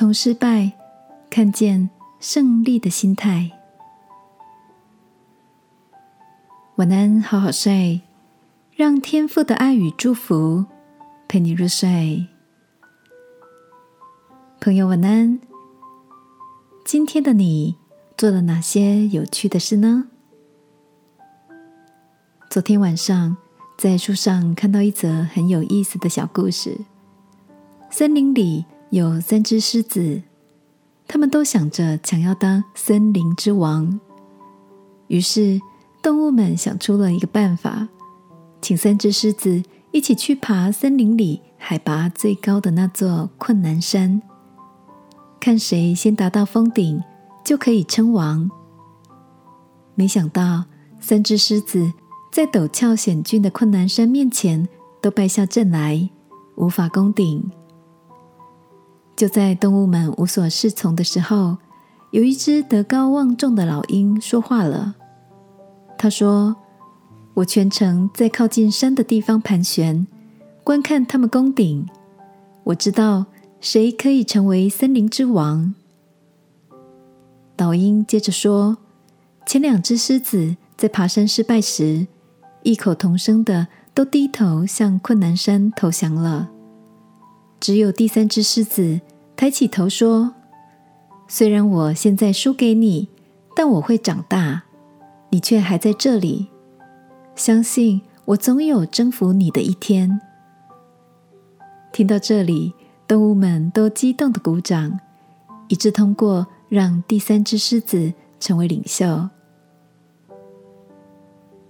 从失败看见胜利的心态。晚安，好好睡，让天父的爱与祝福陪你入睡。朋友，晚安。今天的你做了哪些有趣的事呢？昨天晚上在树上看到一则很有意思的小故事。森林里有三只狮子，他们都想着想要当森林之王。于是动物们想出了一个办法，请三只狮子一起去爬森林里海拔最高的那座困难山，看谁先达到峰顶就可以称王。没想到三只狮子。在陡峭险峻的困难山面前，都败下阵来，无法攻顶。就在动物们无所适从的时候，有一只德高望重的老鹰说话了。他说：“我全程在靠近山的地方盘旋，观看他们攻顶。我知道谁可以成为森林之王。”老鹰接着说：“前两只狮子在爬山失败时。”异口同声的都低头向困难山投降了，只有第三只狮子抬起头说：“虽然我现在输给你，但我会长大，你却还在这里。相信我总有征服你的一天。”听到这里，动物们都激动的鼓掌，一致通过让第三只狮子成为领袖。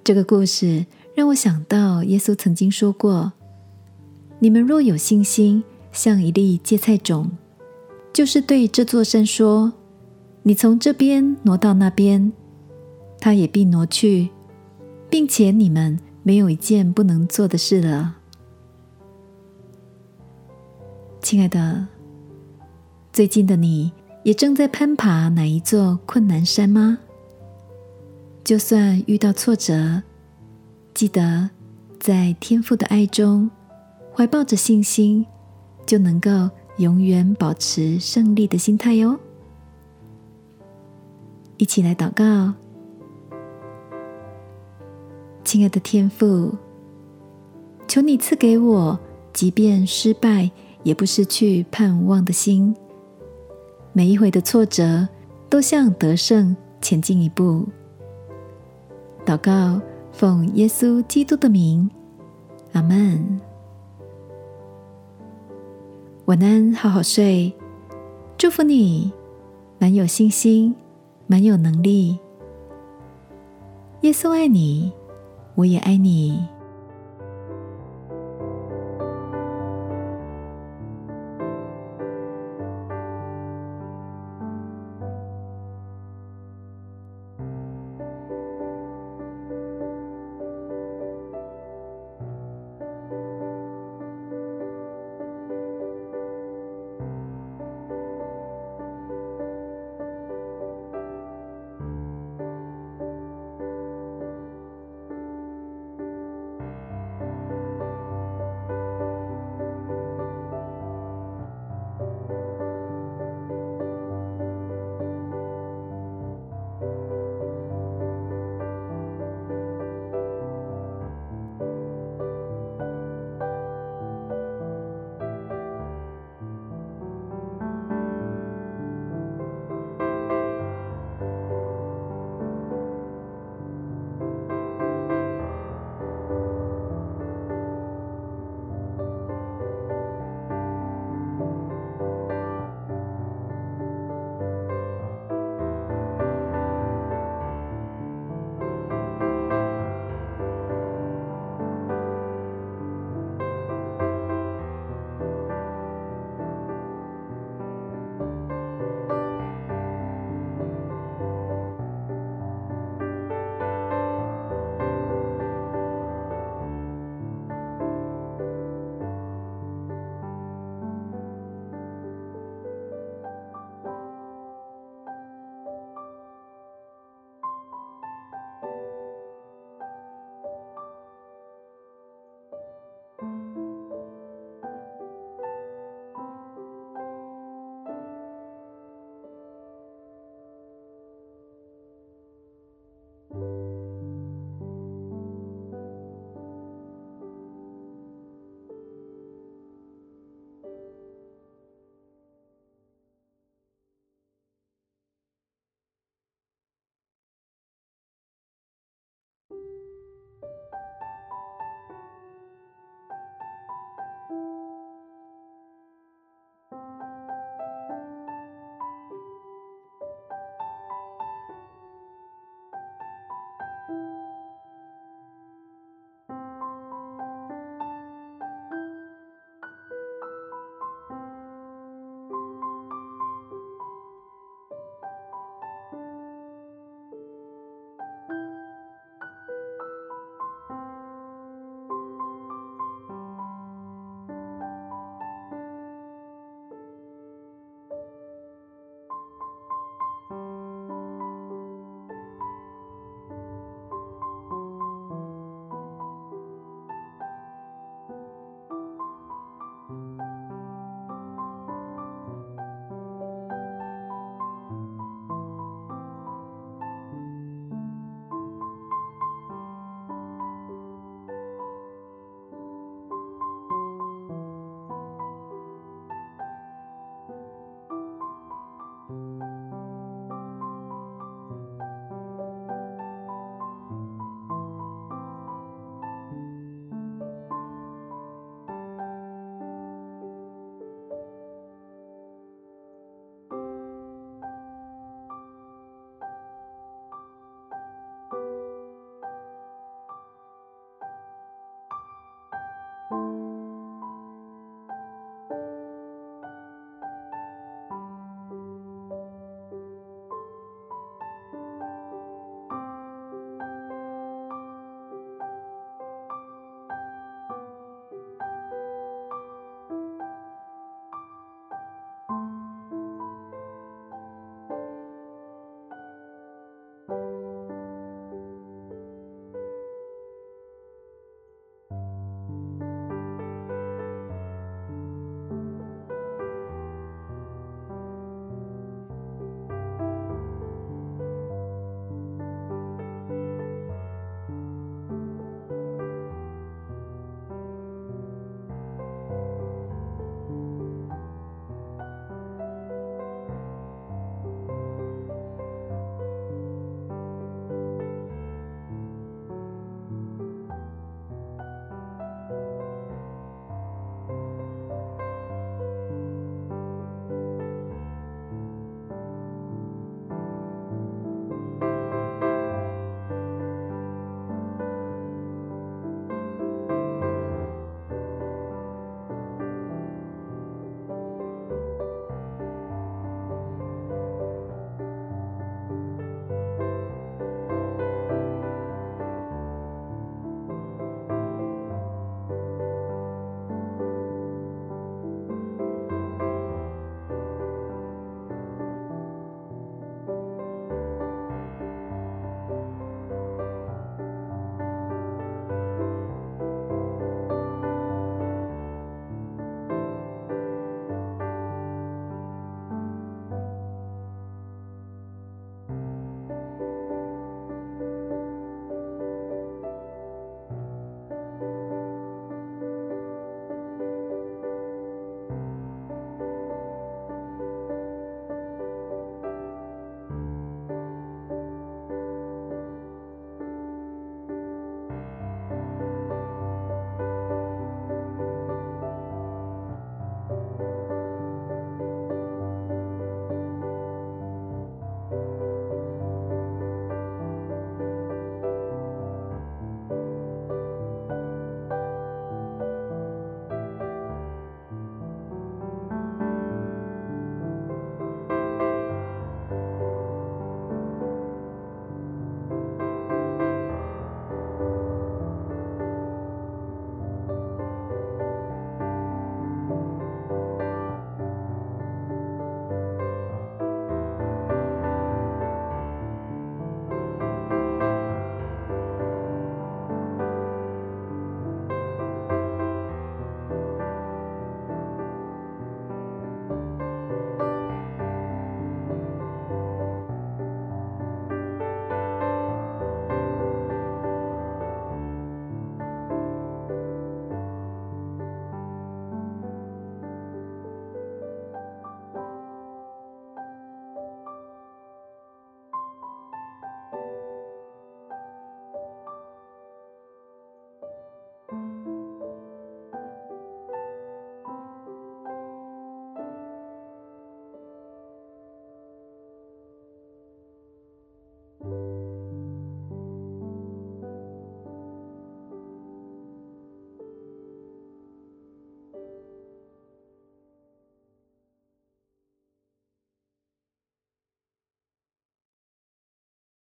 这个故事让我想到，耶稣曾经说过：“你们若有信心，像一粒芥菜种，就是对这座山说：‘你从这边挪到那边’，它也必挪去，并且你们没有一件不能做的事了。”亲爱的，最近的你也正在攀爬哪一座困难山吗？就算遇到挫折，记得在天父的爱中怀抱着信心，就能够永远保持胜利的心态哟。一起来祷告，亲爱的天父，求你赐给我，即便失败也不失去盼望的心。每一回的挫折，都向得胜前进一步。祷告，奉耶稣基督的名，阿门。晚安，好好睡，祝福你，蛮有信心，蛮有能力。耶稣爱你，我也爱你。